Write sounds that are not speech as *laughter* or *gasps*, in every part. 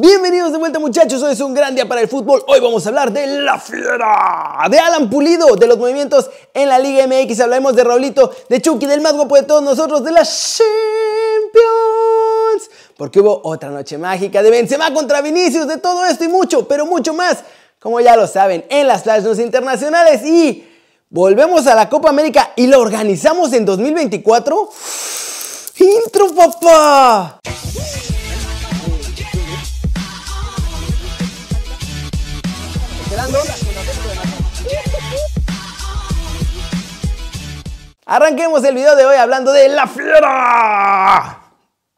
Bienvenidos de vuelta muchachos, hoy es un gran día para el fútbol. Hoy vamos a hablar de la fiera, de Alan Pulido, de los movimientos en la Liga MX. Hablaremos de Raulito, de Chucky, del más guapo de todos nosotros, de la Champions. Porque hubo otra noche mágica de Benzema contra Vinicius, de todo esto y mucho, pero mucho más. Como ya lo saben, en las Flash internacionales y volvemos a la Copa América y lo organizamos en 2024. Intro, papá. Arranquemos el video de hoy hablando de la fiera.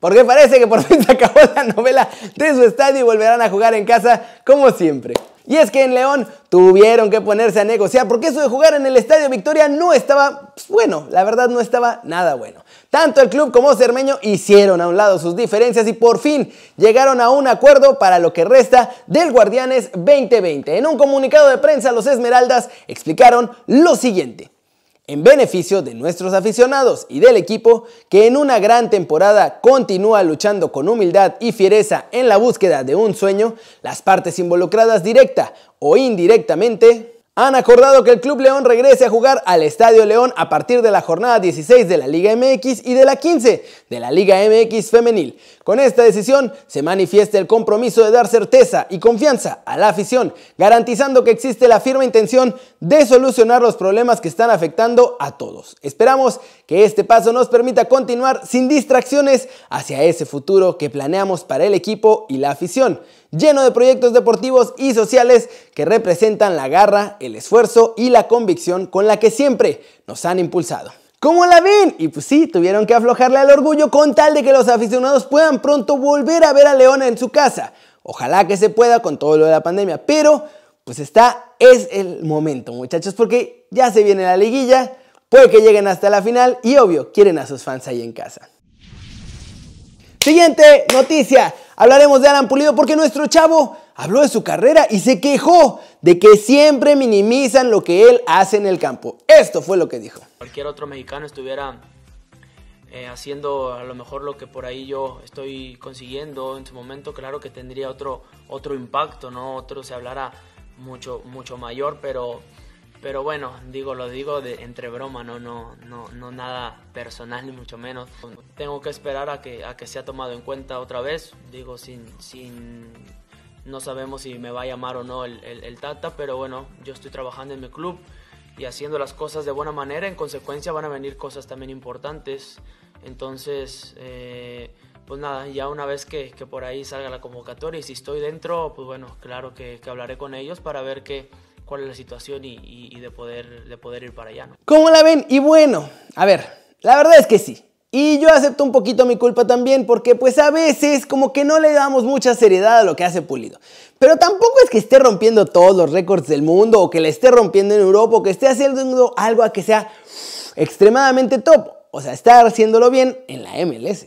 Porque parece que por fin se acabó la novela de su estadio y volverán a jugar en casa como siempre. Y es que en León tuvieron que ponerse a negociar porque eso de jugar en el Estadio Victoria no estaba pues, bueno, la verdad no estaba nada bueno. Tanto el club como Cermeño hicieron a un lado sus diferencias y por fin llegaron a un acuerdo para lo que resta del Guardianes 2020. En un comunicado de prensa los Esmeraldas explicaron lo siguiente en beneficio de nuestros aficionados y del equipo que en una gran temporada continúa luchando con humildad y fiereza en la búsqueda de un sueño, las partes involucradas directa o indirectamente han acordado que el Club León regrese a jugar al Estadio León a partir de la jornada 16 de la Liga MX y de la 15 de la Liga MX femenil. Con esta decisión se manifiesta el compromiso de dar certeza y confianza a la afición, garantizando que existe la firme intención de solucionar los problemas que están afectando a todos. Esperamos que este paso nos permita continuar sin distracciones hacia ese futuro que planeamos para el equipo y la afición lleno de proyectos deportivos y sociales que representan la garra, el esfuerzo y la convicción con la que siempre nos han impulsado. ¿Cómo la ven? Y pues sí, tuvieron que aflojarle al orgullo con tal de que los aficionados puedan pronto volver a ver a León en su casa. Ojalá que se pueda con todo lo de la pandemia, pero pues está, es el momento muchachos, porque ya se viene la liguilla, puede que lleguen hasta la final y obvio, quieren a sus fans ahí en casa. Siguiente noticia. Hablaremos de Alan Pulido porque nuestro chavo habló de su carrera y se quejó de que siempre minimizan lo que él hace en el campo. Esto fue lo que dijo. Cualquier otro mexicano estuviera eh, haciendo a lo mejor lo que por ahí yo estoy consiguiendo en su momento, claro que tendría otro, otro impacto, ¿no? Otro se hablará mucho, mucho mayor, pero pero bueno, digo, lo digo de, entre broma, no, no, no, no nada personal ni mucho menos. Tengo que esperar a que, a que sea tomado en cuenta otra vez. Digo, sin, sin, no sabemos si me va a llamar o no el, el, Tata, pero bueno, yo estoy trabajando en mi club y haciendo las cosas de buena manera. En consecuencia van a venir cosas también importantes. Entonces, eh, pues nada, ya una vez que, que, por ahí salga la convocatoria y si estoy dentro, pues bueno, claro que, que hablaré con ellos para ver qué cuál es la situación y, de, poder, de poder ir para allá. ¿no? ¿Cómo la ven? Y bueno, a ver, la verdad es que sí. Y yo acepto un poquito mi culpa también porque pues a veces como que no le damos mucha seriedad a lo que hace Pulido. Pero tampoco es que esté rompiendo todos los récords del mundo o que le esté rompiendo en Europa o que esté haciendo algo a que sea extremadamente top. O sea, está haciéndolo bien en la MLS.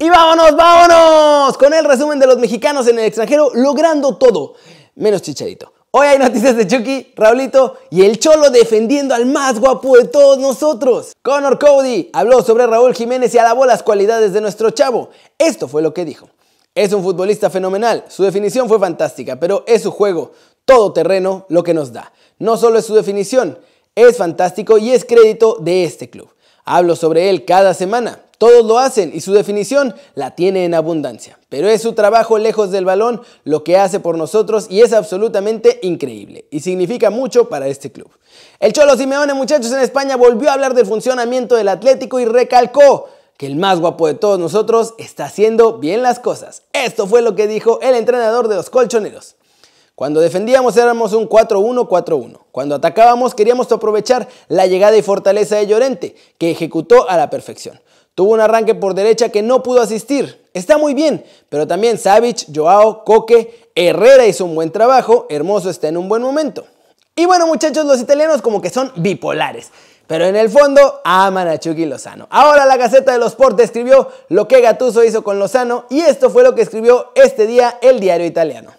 Y vámonos, vámonos con el resumen de los mexicanos en el extranjero logrando todo menos Chicharito. Hoy hay noticias de Chucky, Raulito y el Cholo defendiendo al más guapo de todos nosotros. Connor Cody habló sobre Raúl Jiménez y alabó las cualidades de nuestro chavo. Esto fue lo que dijo. Es un futbolista fenomenal, su definición fue fantástica, pero es su juego, todo terreno, lo que nos da. No solo es su definición, es fantástico y es crédito de este club. Hablo sobre él cada semana. Todos lo hacen y su definición la tiene en abundancia. Pero es su trabajo lejos del balón lo que hace por nosotros y es absolutamente increíble y significa mucho para este club. El Cholo Simeone, muchachos, en España volvió a hablar del funcionamiento del Atlético y recalcó que el más guapo de todos nosotros está haciendo bien las cosas. Esto fue lo que dijo el entrenador de los colchoneros. Cuando defendíamos éramos un 4-1-4-1. Cuando atacábamos queríamos aprovechar la llegada y fortaleza de Llorente, que ejecutó a la perfección. Tuvo un arranque por derecha que no pudo asistir. Está muy bien, pero también Savic, Joao, Coque, Herrera hizo un buen trabajo, Hermoso está en un buen momento. Y bueno muchachos, los italianos como que son bipolares. Pero en el fondo aman a Chucky Lozano. Ahora la Gaceta de los Sport escribió lo que Gattuso hizo con Lozano y esto fue lo que escribió este día el diario italiano.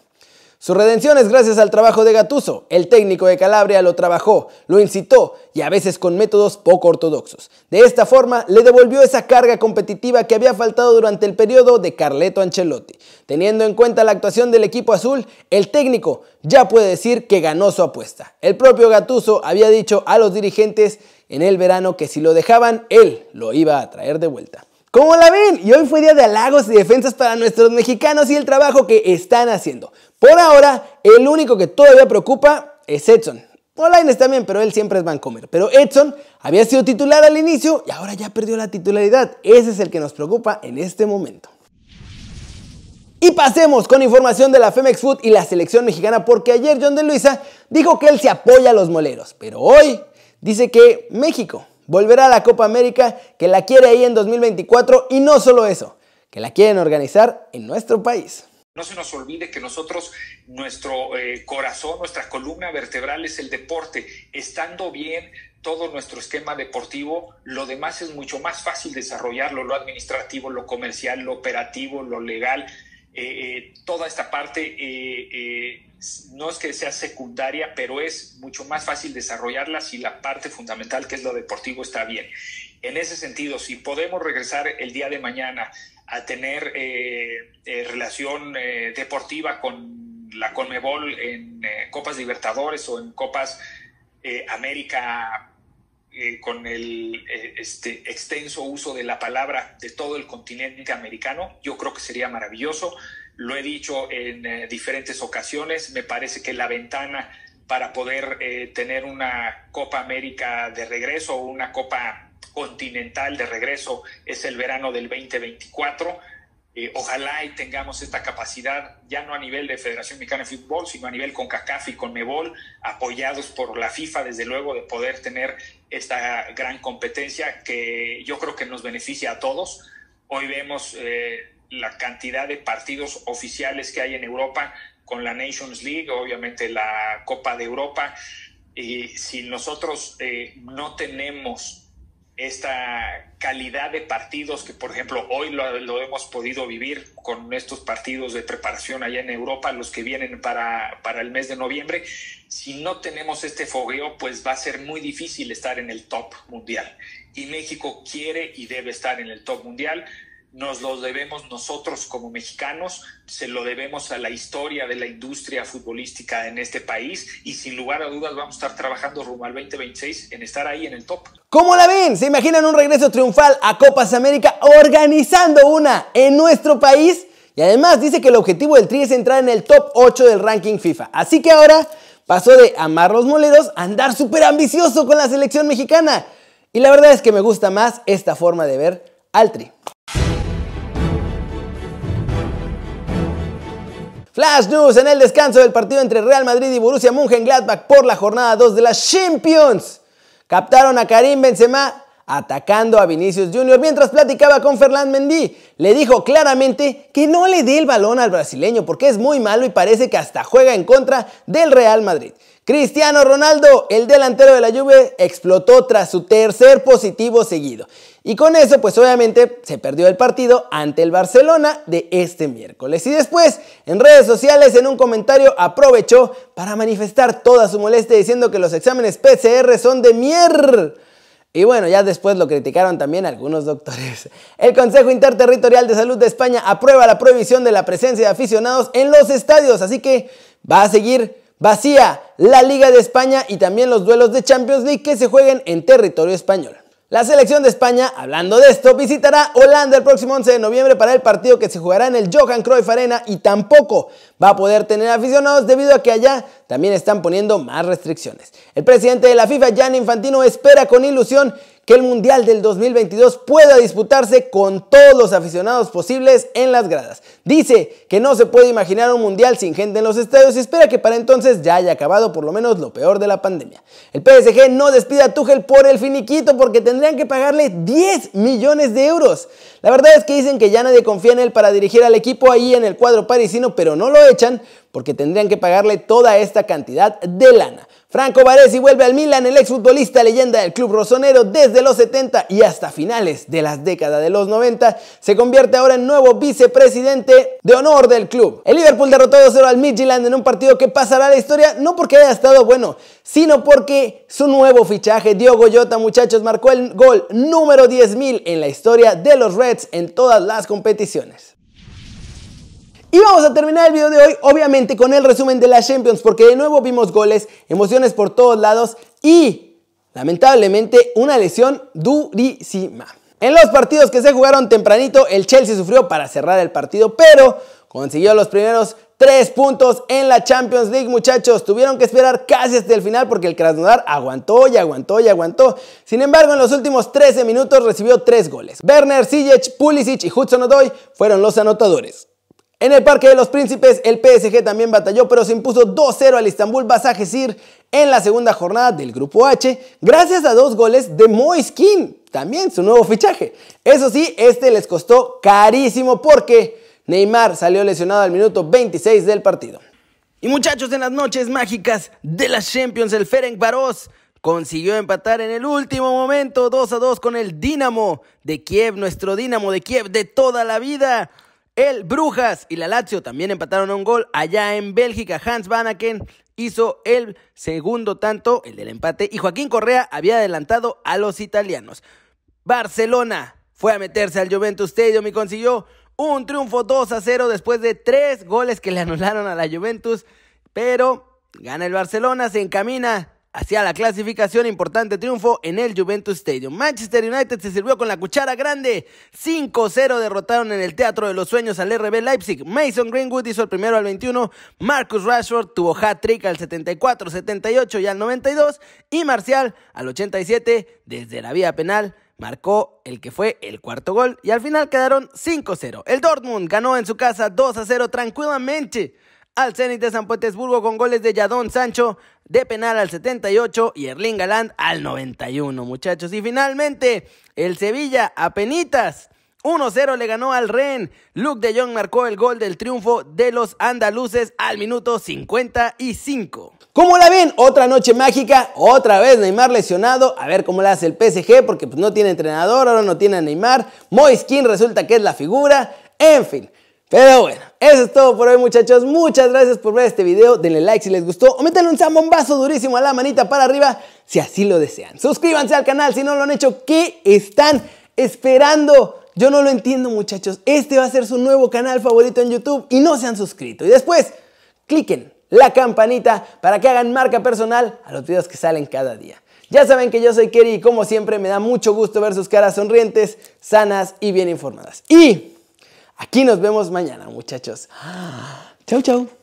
Su redención es gracias al trabajo de Gatuso. El técnico de Calabria lo trabajó, lo incitó y a veces con métodos poco ortodoxos. De esta forma le devolvió esa carga competitiva que había faltado durante el periodo de Carleto Ancelotti. Teniendo en cuenta la actuación del equipo azul, el técnico ya puede decir que ganó su apuesta. El propio Gatuso había dicho a los dirigentes en el verano que si lo dejaban, él lo iba a traer de vuelta. ¿Cómo la ven? Y hoy fue día de halagos y defensas para nuestros mexicanos y el trabajo que están haciendo. Por ahora, el único que todavía preocupa es Edson. Olaines también, pero él siempre es Vancomer. Pero Edson había sido titular al inicio y ahora ya perdió la titularidad. Ese es el que nos preocupa en este momento. Y pasemos con información de la Femex Food y la selección mexicana, porque ayer John de Luisa dijo que él se apoya a los moleros, pero hoy dice que México volverá a la Copa América, que la quiere ahí en 2024 y no solo eso, que la quieren organizar en nuestro país. No se nos olvide que nosotros, nuestro eh, corazón, nuestra columna vertebral es el deporte. Estando bien todo nuestro esquema deportivo, lo demás es mucho más fácil desarrollarlo, lo administrativo, lo comercial, lo operativo, lo legal. Eh, eh, toda esta parte no es que sea secundaria, pero es mucho más fácil desarrollarla si la parte fundamental, que es lo deportivo, está bien. En ese sentido, si podemos regresar el día de mañana a tener eh, eh, relación eh, deportiva con la Conmebol en Copas Libertadores o en Copas América con el este, extenso uso de la palabra de todo el continente americano, yo creo que sería maravilloso lo he dicho en eh, diferentes ocasiones, me parece que la ventana para poder eh, tener una Copa América de regreso o una Copa continental de regreso es el verano del 2024. Eh, ojalá y tengamos esta capacidad, ya no a nivel de Federación Mexicana de Fútbol, sino a nivel con CACAF y con MEBOL, apoyados por la FIFA, desde luego, de poder tener esta gran competencia que yo creo que nos beneficia a todos. Hoy vemos la cantidad de partidos oficiales que hay en Europa con la Nations League, obviamente la Copa de Europa. Y si nosotros eh, no tenemos esta calidad de partidos que, por ejemplo, hoy lo, hemos podido vivir con estos partidos de preparación allá en Europa, los que vienen para, para el mes de noviembre, si no tenemos este fogueo, pues va a ser muy difícil estar en el top mundial. Y México quiere y debe estar en el top mundial nos lo debemos nosotros como mexicanos, se lo debemos a la historia de la industria futbolística en este país y sin lugar a dudas vamos a estar trabajando rumbo al 2026 en estar ahí en el top. ¿Cómo la ven? ¿Se imaginan un regreso triunfal a Copas América organizando una en nuestro país? Y además dice que el objetivo del Tri es entrar en el top 8 del ranking FIFA. Así que ahora pasó de amar los moleros a andar súper ambicioso con la selección mexicana. Y la verdad es que me gusta más esta forma de ver al Tri. Flash News en el descanso del partido entre Real Madrid y Borussia Mönchengladbach por la jornada 2 de las Champions. Captaron a Karim Benzema atacando a Vinicius Jr. mientras platicaba con Ferland Mendy. Le dijo claramente que no le dé el balón al brasileño porque es muy malo y parece que hasta juega en contra del Real Madrid. Cristiano Ronaldo, el delantero de la Juve, explotó tras su tercer positivo seguido. Y con eso, pues obviamente se perdió el partido ante el Barcelona de este miércoles. Y después, en redes sociales, en un comentario, aprovechó para manifestar toda su molestia diciendo que los exámenes PCR son de mierda. Y bueno, ya después lo criticaron también algunos doctores. El Consejo Interterritorial de Salud de España aprueba la prohibición de la presencia de aficionados en los estadios, así que va a seguir vacía la Liga de España y también los duelos de Champions League que se jueguen en territorio español. La selección de España, hablando de esto, visitará Holanda el próximo 11 de noviembre para el partido que se jugará en el Johan Cruyff Arena y tampoco va a poder tener aficionados debido a que allá también están poniendo más restricciones. El presidente de la FIFA, Gianni Infantino, espera con ilusión que el Mundial del 2022 pueda disputarse con todos los aficionados posibles en las gradas. Dice que no se puede imaginar un Mundial sin gente en los estadios y espera que para entonces ya haya acabado por lo menos lo peor de la pandemia. El PSG no despide a Tuchel por el finiquito porque tendrían que pagarle 10 millones de euros. La verdad es que dicen que ya nadie confía en él para dirigir al equipo ahí en el cuadro parisino, pero no lo echan porque tendrían que pagarle toda esta cantidad de lana. Franco Baresi vuelve al Milan, el exfutbolista leyenda del club rosonero desde los 70 y hasta finales de las décadas de los 90, se convierte ahora en nuevo vicepresidente de honor del club. El Liverpool derrotó 2-0 al Midtjylland en un partido que pasará a la historia no porque haya estado bueno, sino porque su nuevo fichaje, Diogo Jota, muchachos, marcó el gol número 10.000 en la historia de los Reds en todas las competiciones. Y vamos a terminar el video de hoy, obviamente, con el resumen de la Champions, porque de nuevo vimos goles, emociones por todos lados y, lamentablemente, una lesión durísima. En los partidos que se jugaron tempranito, el Chelsea sufrió para cerrar el partido, pero consiguió los primeros tres puntos en la Champions League, muchachos. Tuvieron que esperar casi hasta el final porque el Krasnodar aguantó y aguantó y aguantó. Sin embargo, en los últimos 13 minutos recibió tres goles. Werner, Sijic, Pulisic y Hudson Odoi fueron los anotadores. En el Parque de los Príncipes, el PSG también batalló, pero se impuso 2-0 al Istanbul Basaksehir en la segunda jornada del Grupo H, gracias a dos goles de Moiskin, también su nuevo fichaje. Eso sí, este les costó carísimo porque Neymar salió lesionado al minuto 26 del partido. Y muchachos, en las noches mágicas de las Champions, el Ferenc Varos consiguió empatar en el último momento 2 a 2 con el Dinamo de Kiev, nuestro Dinamo de Kiev de toda la vida. El Brujas y la Lazio también empataron a un gol allá en Bélgica. Hans Vanaken hizo el segundo tanto, el del empate, y Joaquín Correa había adelantado a los italianos. Barcelona fue a meterse al Juventus Stadium y consiguió un triunfo 2 a 0 después de tres goles que le anularon a la Juventus, pero gana el Barcelona, se encamina hacia la clasificación, importante triunfo en el Juventus Stadium. Manchester United se sirvió con la cuchara grande. 5-0 derrotaron en el Teatro de los Sueños al RB Leipzig. Mason Greenwood hizo el primero al 21. Marcus Rashford tuvo hat-trick al 74, 78 y al 92. Y Marcial al 87 desde la vía penal marcó el que fue el cuarto gol y al final quedaron 5-0. El Dortmund ganó en su casa 2-0 tranquilamente al Zenit de San Petersburgo con goles de Yadón Sancho de penal al 78 y Erling Galán al 91, muchachos. Y finalmente, el Sevilla a penitas 1-0 le ganó al Ren. Luke de Jong marcó el gol del triunfo de los andaluces al minuto 55. ¿Cómo la ven? Otra noche mágica, otra vez Neymar lesionado. A ver cómo la hace el PSG, porque pues, no tiene entrenador, ahora no tiene a Neymar. Moiskin resulta que es la figura. En fin, pero bueno, eso es todo por hoy muchachos. Muchas gracias por ver este video. Denle like si les gustó o métanle un zambombazo durísimo a la manita para arriba si así lo desean. Suscríbanse al canal si no lo han hecho. ¿Qué están esperando? Yo no lo entiendo muchachos. Este va a ser su nuevo canal favorito en YouTube y no se han suscrito. Y después, cliquen la campanita para que hagan marca personal a los videos que salen cada día. Ya saben que yo soy Kerry y como siempre me da mucho gusto ver sus caras sonrientes, sanas y bien informadas. Y... Aquí nos vemos mañana, muchachos. *gasps* Chau, chau.